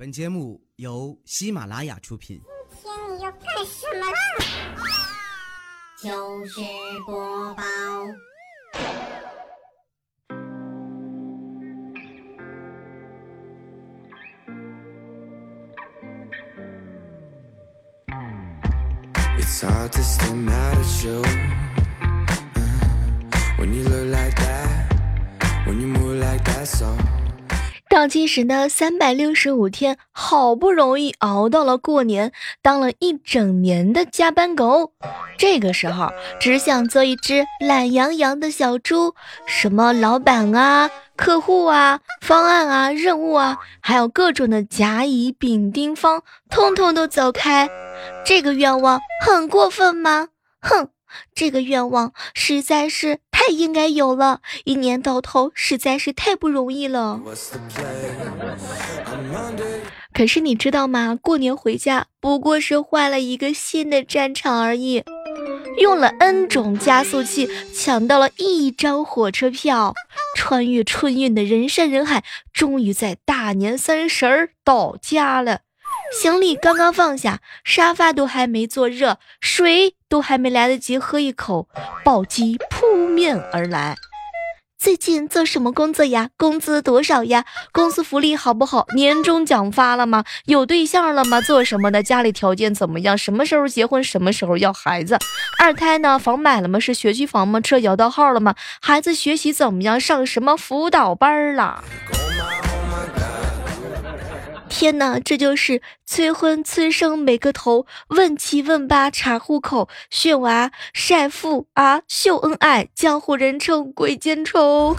本节目由喜马拉雅出品。今天你要干什么啦？糗事播报。It's hard to stay mad at you when you look like that, when you move like that, so. 倒计时的三百六十五天，好不容易熬到了过年，当了一整年的加班狗，这个时候只想做一只懒洋洋的小猪。什么老板啊、客户啊、方案啊、任务啊，还有各种的甲乙丙丁方，通通都走开。这个愿望很过分吗？哼，这个愿望实在是。应该有了，一年到头实在是太不容易了。可是你知道吗？过年回家不过是换了一个新的战场而已，用了 N 种加速器抢到了一张火车票，穿越春运的人山人海，终于在大年三十儿到家了。行李刚刚放下，沙发都还没坐热，水都还没来得及喝一口，暴击扑面而来。最近做什么工作呀？工资多少呀？公司福利好不好？年终奖发了吗？有对象了吗？做什么的？家里条件怎么样？什么时候结婚？什么时候要孩子？二胎呢？房买了吗？是学区房吗？车摇到号了吗？孩子学习怎么样？上什么辅导班了？天哪，这就是催婚催生每个头，问七问八查户口，炫娃晒富啊，秀恩爱，江湖人称鬼见愁。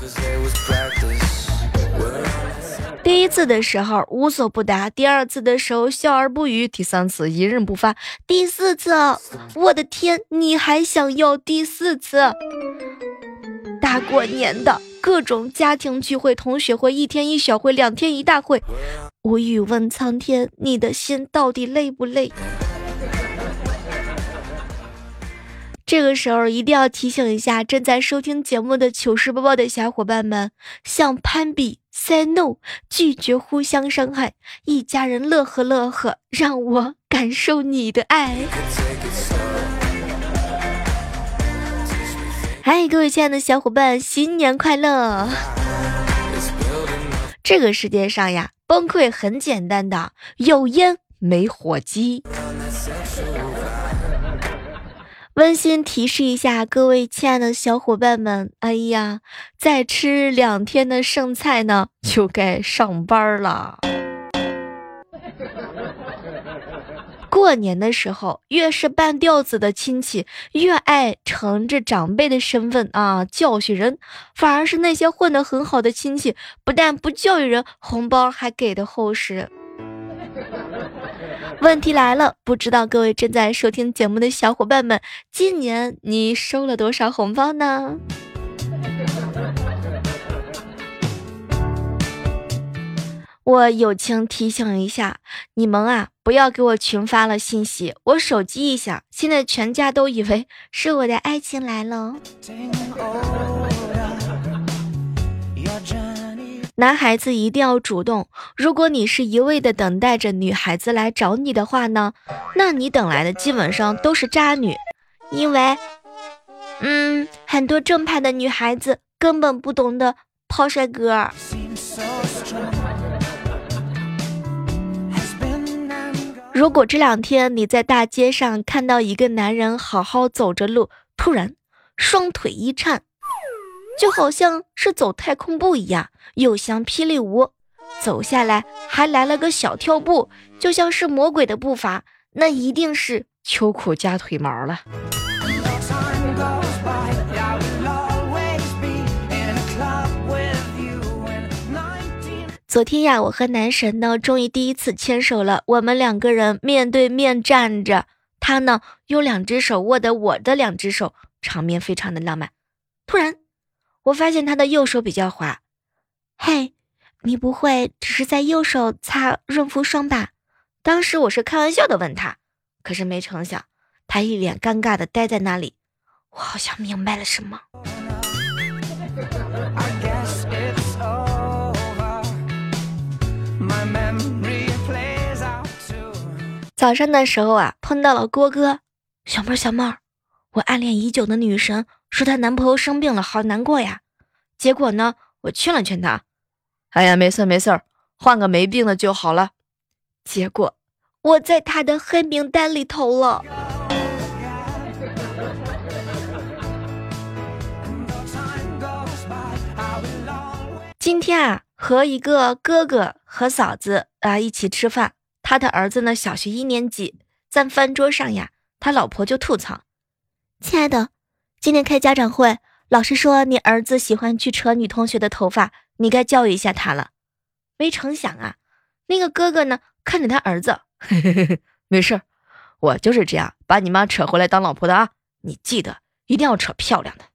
第一次的时候无所不答，第二次的时候笑而不语，第三次一人不发，第四次，我的天，你还想要第四次？大过年的各种家庭聚会、同学会，一天一小会，两天一大会。无语问苍天，你的心到底累不累？这个时候一定要提醒一下正在收听节目的糗事播报的小伙伴们，向攀比 say no，拒绝互相伤害，一家人乐呵乐呵，让我感受你的爱。嗨，各位亲爱的小伙伴，新年快乐！这个世界上呀，崩溃很简单的，有烟没火机。温馨提示一下各位亲爱的小伙伴们，哎呀，再吃两天的剩菜呢，就该上班了。过年的时候，越是半吊子的亲戚，越爱乘着长辈的身份啊教训人；反而是那些混得很好的亲戚，不但不教育人，红包还给的厚实。问题来了，不知道各位正在收听节目的小伙伴们，今年你收了多少红包呢？我友情提醒一下你们啊，不要给我群发了信息，我手机一响，现在全家都以为是我的爱情来了。男孩子一定要主动，如果你是一味的等待着女孩子来找你的话呢，那你等来的基本上都是渣女，因为，嗯，很多正派的女孩子根本不懂得泡帅哥。如果这两天你在大街上看到一个男人好好走着路，突然双腿一颤，就好像是走太空步一样，又像霹雳舞，走下来还来了个小跳步，就像是魔鬼的步伐，那一定是秋裤加腿毛了。昨天呀，我和男神呢，终于第一次牵手了。我们两个人面对面站着，他呢用两只手握的我的两只手，场面非常的浪漫。突然，我发现他的右手比较滑。嘿，你不会只是在右手擦润肤霜吧？当时我是开玩笑的问他，可是没成想，他一脸尴尬的呆在那里。我好像明白了什么。早上的时候啊，碰到了郭哥，小妹儿小妹儿，我暗恋已久的女神说她男朋友生病了，好难过呀。结果呢，我劝了劝她，哎呀，没事没事，换个没病的就好了。结果我在她的黑名单里头了。今天啊，和一个哥哥和嫂子啊一起吃饭。他的儿子呢，小学一年级，在饭桌上呀，他老婆就吐槽：“亲爱的，今天开家长会，老师说你儿子喜欢去扯女同学的头发，你该教育一下他了。”没成想啊，那个哥哥呢，看着他儿子，嘿嘿嘿，没事我就是这样把你妈扯回来当老婆的啊，你记得一定要扯漂亮的。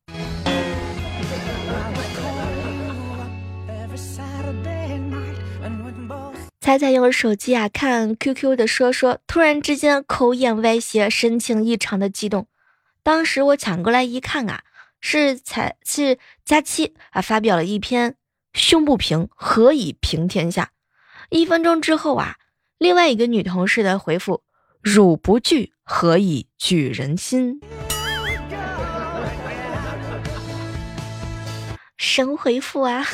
彩彩用手机啊看 QQ 的说说，突然之间口眼歪斜，神情异常的激动。当时我抢过来一看啊，是彩是佳期啊发表了一篇“胸不平，何以平天下”。一分钟之后啊，另外一个女同事的回复：“汝不惧，何以举人心？”神回复啊！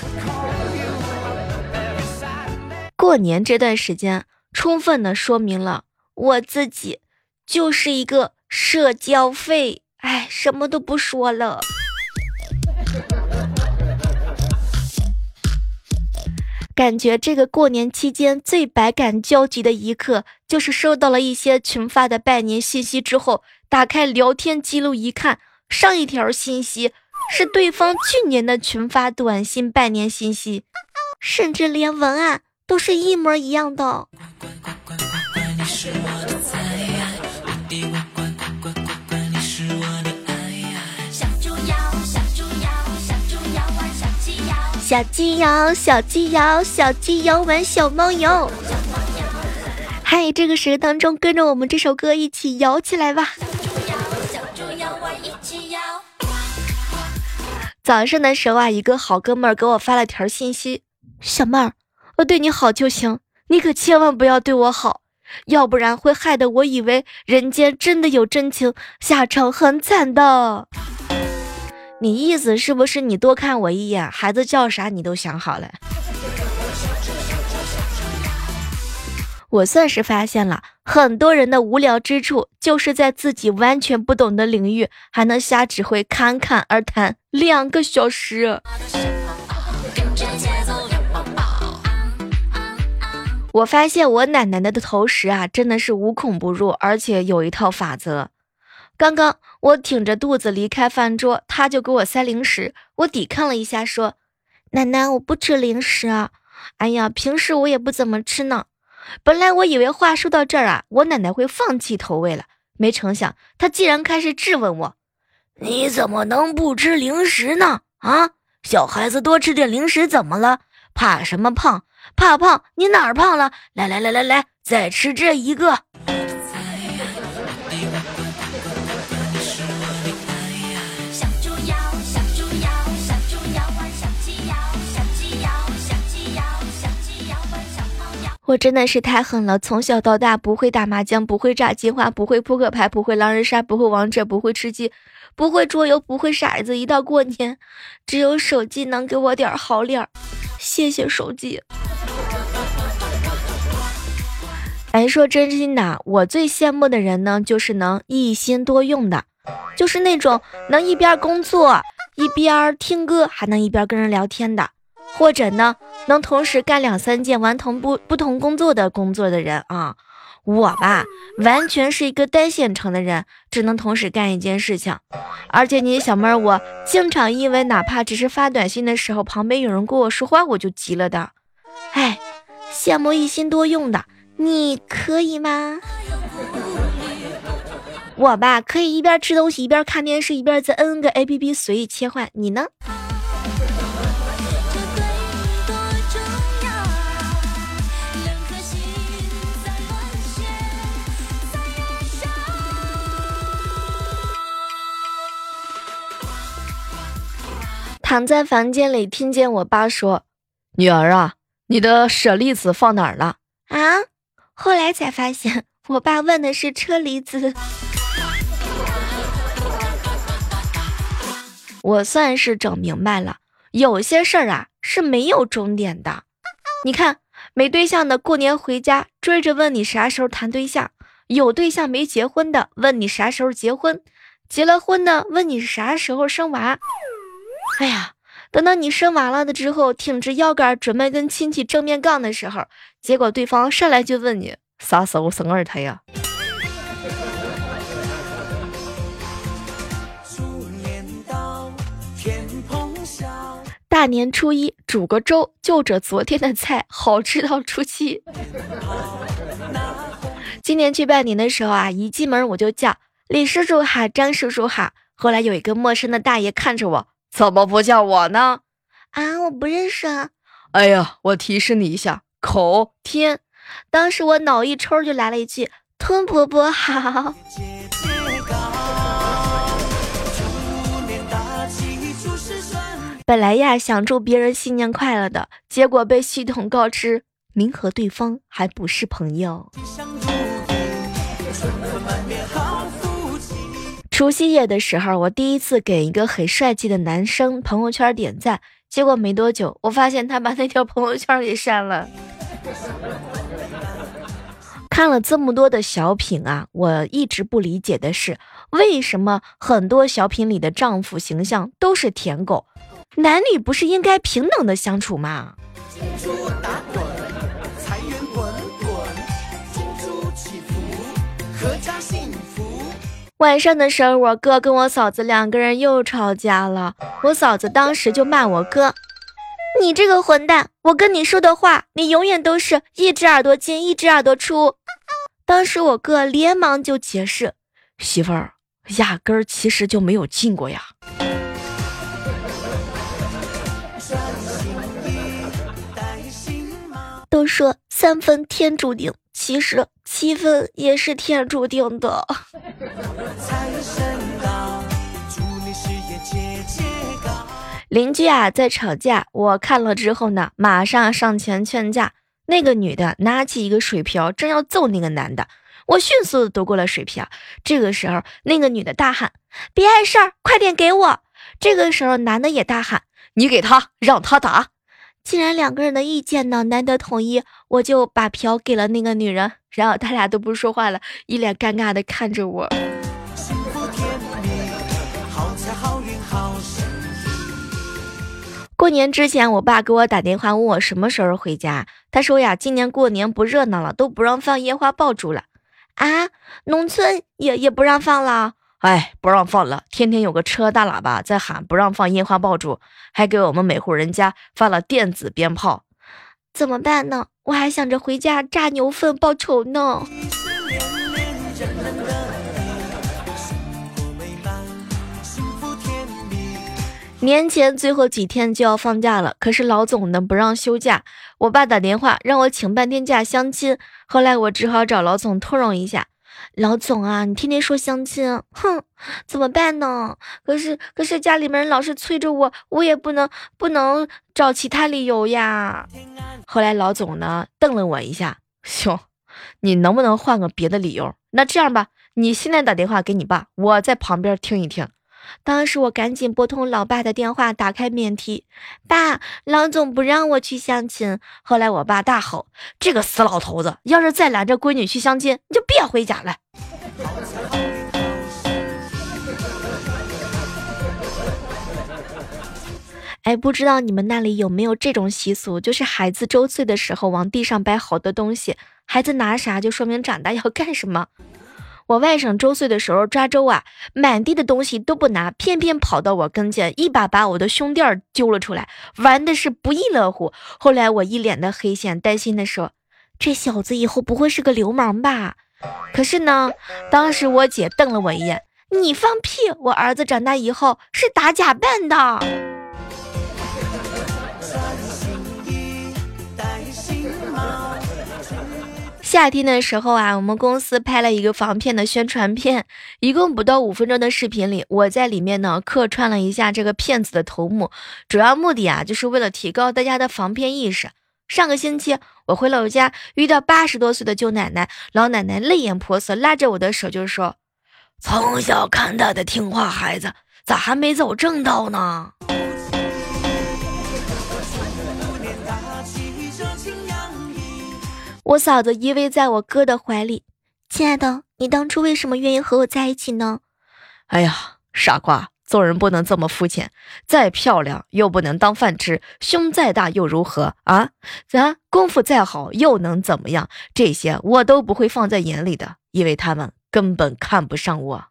过年这段时间，充分的说明了我自己就是一个社交废。哎，什么都不说了。感觉这个过年期间最百感交集的一刻，就是收到了一些群发的拜年信息之后，打开聊天记录一看，上一条信息是对方去年的群发短信拜年信息，甚至连文案。都是一模一样的。小鸡摇，小鸡摇，小鸡摇玩小猫摇。嗨，这个时刻当中，跟着我们这首歌一起摇起来吧。早上的时候啊，一个好哥们儿给我发了条信息，小妹儿。我对你好就行，你可千万不要对我好，要不然会害得我以为人间真的有真情，下场很惨的。你意思是不是你多看我一眼，孩子叫啥你都想好了？我算是发现了很多人的无聊之处，就是在自己完全不懂的领域，还能瞎指挥，侃侃而谈两个小时。我发现我奶奶的投食啊，真的是无孔不入，而且有一套法则。刚刚我挺着肚子离开饭桌，她就给我塞零食。我抵抗了一下，说：“奶奶，我不吃零食啊。”哎呀，平时我也不怎么吃呢。本来我以为话说到这儿啊，我奶奶会放弃投喂了，没成想她竟然开始质问我：“你怎么能不吃零食呢？啊，小孩子多吃点零食怎么了？怕什么胖？”怕胖？你哪儿胖了？来来来来来，再吃这一个。我真的是太狠了，从小到大不会打麻将，不会炸金花，不会扑克牌，不会狼人杀，不会王者，不会吃鸡，不会桌游，不会骰子。一到过年，只有手机能给我点好脸儿，谢谢手机。哎，说真心的，我最羡慕的人呢，就是能一心多用的，就是那种能一边工作一边听歌，还能一边跟人聊天的，或者呢，能同时干两三件完同不不同工作的工作的人啊。我吧，完全是一个单线程的人，只能同时干一件事情。而且你小妹儿，我经常因为哪怕只是发短信的时候，旁边有人跟我说话，我就急了的。哎，羡慕一心多用的。你可以吗？我吧，可以一边吃东西一边看电视，一边在 N 个 A P P 随意切换。你呢？躺在房间里，听见我爸说：“女儿啊，你的舍利子放哪儿了？”啊！后来才发现我爸问的是车厘子。我算是整明白了，有些事儿啊是没有终点的。你看，没对象的过年回家追着问你啥时候谈对象；有对象没结婚的问你啥时候结婚；结了婚的问你啥时候生娃。哎呀，等到你生完了的之后，挺直腰杆准备跟亲戚正面杠的时候，结果对方上来就问你啥时候生二胎呀？大年初一煮个粥，就着昨天的菜，好吃到初七。今年去拜年的时候啊，一进门我就叫李叔叔哈，张叔叔哈。后来有一个陌生的大爷看着我，怎么不叫我呢？啊，我不认识啊。哎呀，我提示你一下，口天。当时我脑一抽就来了一句，吞婆婆好。本来呀想祝别人新年快乐的，结果被系统告知您和对方还不是朋友。除夕夜的时候，我第一次给一个很帅气的男生朋友圈点赞，结果没多久，我发现他把那条朋友圈给删了。看了这么多的小品啊，我一直不理解的是，为什么很多小品里的丈夫形象都是舔狗？男女不是应该平等的相处吗？晚上的时候，我哥跟我嫂子两个人又吵架了。我嫂子当时就骂我哥：“你这个混蛋！我跟你说的话，你永远都是一只耳朵进，一只耳朵出。”当时我哥连忙就解释：“媳妇儿，压根儿其实就没有进过呀。”都说三分天注定，其实七分也是天注定的。邻居啊在吵架，我看了之后呢，马上上前劝架。那个女的拿起一个水瓢，正要揍那个男的，我迅速的夺过了水瓢。这个时候，那个女的大喊：“别碍事儿，快点给我！”这个时候，男的也大喊：“你给他，让他打。”既然两个人的意见呢难得统一，我就把瓢给了那个女人，然后他俩都不说话了，一脸尴尬的看着我。过年之前，我爸给我打电话问我什么时候回家，他说呀，今年过年不热闹了，都不让放烟花爆竹了，啊，农村也也不让放了。哎，不让放了！天天有个车大喇叭在喊，不让放烟花爆竹，还给我们每户人家发了电子鞭炮，怎么办呢？我还想着回家炸牛粪报仇呢。年前最后几天就要放假了，可是老总呢不让休假，我爸打电话让我请半天假相亲，后来我只好找老总通融一下。老总啊，你天天说相亲，哼，怎么办呢？可是可是家里面人老是催着我，我也不能不能找其他理由呀。后来老总呢瞪了我一下，兄，你能不能换个别的理由？那这样吧，你现在打电话给你爸，我在旁边听一听。当时我赶紧拨通老爸的电话，打开免提，爸，老总不让我去相亲。后来我爸大吼：“这个死老头子，要是再拦着闺女去相亲，你就别回家了。”哎，不知道你们那里有没有这种习俗，就是孩子周岁的时候往地上摆好多东西，孩子拿啥就说明长大要干什么。我外甥周岁的时候抓周啊，满地的东西都不拿，偏偏跑到我跟前，一把把我的胸垫揪了出来，玩的是不亦乐乎。后来我一脸的黑线，担心的说：“这小子以后不会是个流氓吧？”可是呢，当时我姐瞪了我一眼：“你放屁！我儿子长大以后是打假扮的。”夏天的时候啊，我们公司拍了一个防骗的宣传片，一共不到五分钟的视频里，我在里面呢客串了一下这个骗子的头目，主要目的啊就是为了提高大家的防骗意识。上个星期我回老家，遇到八十多岁的舅奶奶，老奶奶泪眼婆娑，拉着我的手就说：“从小看大的听话孩子，咋还没走正道呢？”我嫂子依偎在我哥的怀里，亲爱的，你当初为什么愿意和我在一起呢？哎呀，傻瓜，做人不能这么肤浅。再漂亮又不能当饭吃，胸再大又如何啊？咱功夫再好又能怎么样？这些我都不会放在眼里的，因为他们根本看不上我。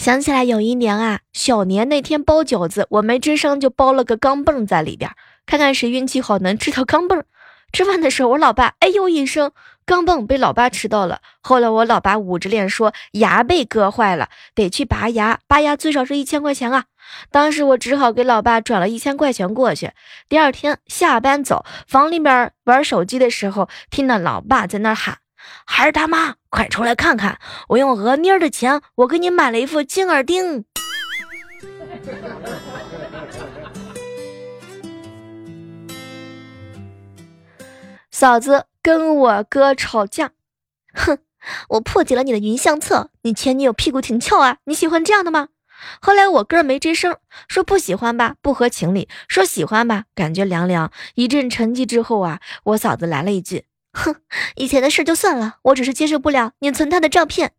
想起来有一年啊，小年那天包饺子，我没吱声就包了个钢镚在里边，看看谁运气好能吃到钢镚。吃饭的时候，我老爸哎呦一声，钢镚被老爸吃到了。后来我老爸捂着脸说牙被割坏了，得去拔牙，拔牙最少是一千块钱啊。当时我只好给老爸转了一千块钱过去。第二天下班走，房里面玩手机的时候，听到老爸在那喊。孩儿他妈，快出来看看！我用额妮儿的钱，我给你买了一副金耳钉。嫂子跟我哥吵架，哼，我破解了你的云相册，你前女友屁股挺翘啊，你喜欢这样的吗？后来我哥没吱声，说不喜欢吧，不合情理；说喜欢吧，感觉凉凉。一阵沉寂之后啊，我嫂子来了一句。哼，以前的事就算了，我只是接受不了你存他的照片。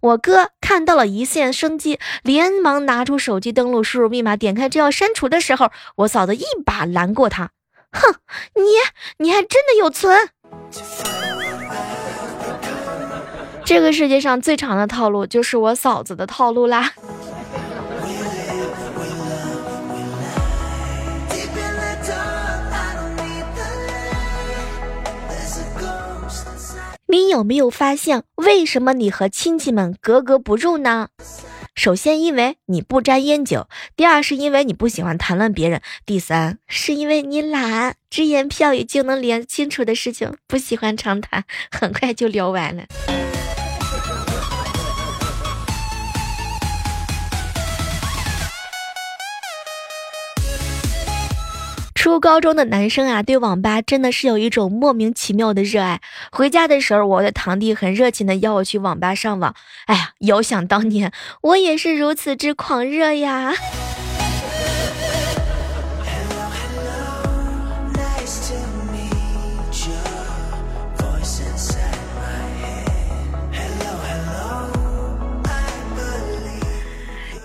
我哥看到了一线生机，连忙拿出手机登录，输入密码，点开就要删除的时候，我嫂子一把拦过他。哼，你你还真的有存？这个世界上最长的套路就是我嫂子的套路啦。你有没有发现，为什么你和亲戚们格格不入呢？首先，因为你不沾烟酒；第二，是因为你不喜欢谈论别人；第三，是因为你懒，只言片语就能连清楚的事情，不喜欢长谈，很快就聊完了。初高中的男生啊，对网吧真的是有一种莫名其妙的热爱。回家的时候，我的堂弟很热情的邀我去网吧上网。哎呀，遥想当年，我也是如此之狂热呀。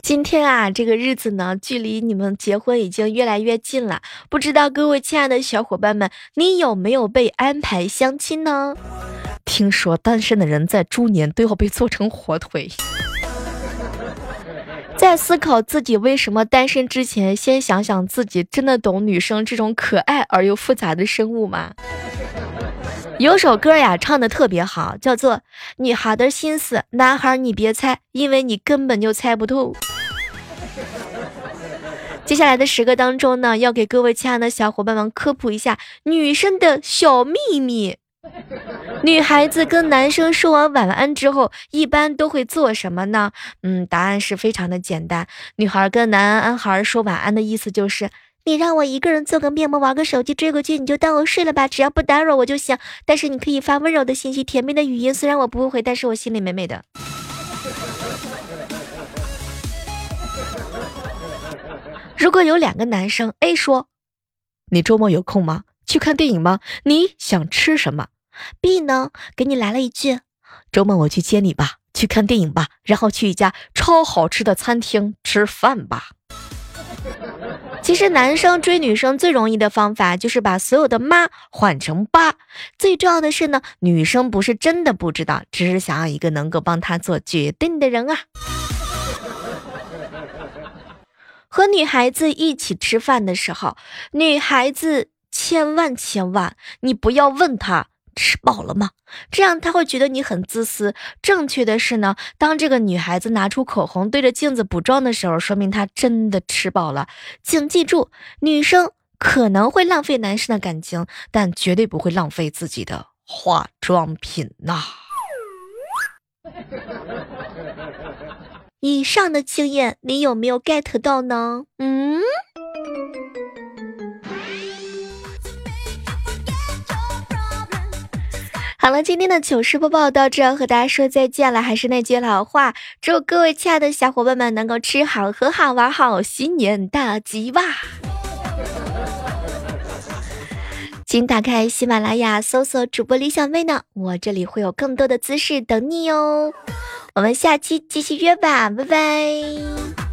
今天啊，这个日子呢，距离你们结婚已经越来越近了。不知道各位亲爱的小伙伴们，你有没有被安排相亲呢？听说单身的人在猪年都要被做成火腿。在思考自己为什么单身之前，先想想自己真的懂女生这种可爱而又复杂的生物吗？有首歌呀，唱的特别好，叫做《女孩的心思，男孩你别猜，因为你根本就猜不透》。接下来的十个当中呢，要给各位亲爱的小伙伴们科普一下女生的小秘密。女孩子跟男生说完晚安之后，一般都会做什么呢？嗯，答案是非常的简单。女孩跟男孩说晚安的意思就是，你让我一个人做个面膜，玩个手机，追个剧，你就当我睡了吧，只要不打扰我就行。但是你可以发温柔的信息，甜蜜的语音，虽然我不会回，但是我心里美美的。如果有两个男生，A 说：“你周末有空吗？去看电影吗？你想吃什么？”B 呢，给你来了一句：“周末我去接你吧，去看电影吧，然后去一家超好吃的餐厅吃饭吧。”其实男生追女生最容易的方法就是把所有的妈换成爸。最重要的是呢，女生不是真的不知道，只是想要一个能够帮她做决定的人啊。和女孩子一起吃饭的时候，女孩子千万千万，你不要问她吃饱了吗？这样她会觉得你很自私。正确的是呢，当这个女孩子拿出口红对着镜子补妆的时候，说明她真的吃饱了。请记住，女生可能会浪费男生的感情，但绝对不会浪费自己的化妆品呐。以上的经验你有没有 get 到呢？嗯。好了，今天的糗事播报到这，和大家说再见了。还是那句老话，祝各位亲爱的小伙伴们能够吃好、喝好、玩好，新年大吉吧！请打开喜马拉雅，搜索主播李小妹呢，我这里会有更多的姿势等你哟。我们下期继续约吧，拜拜。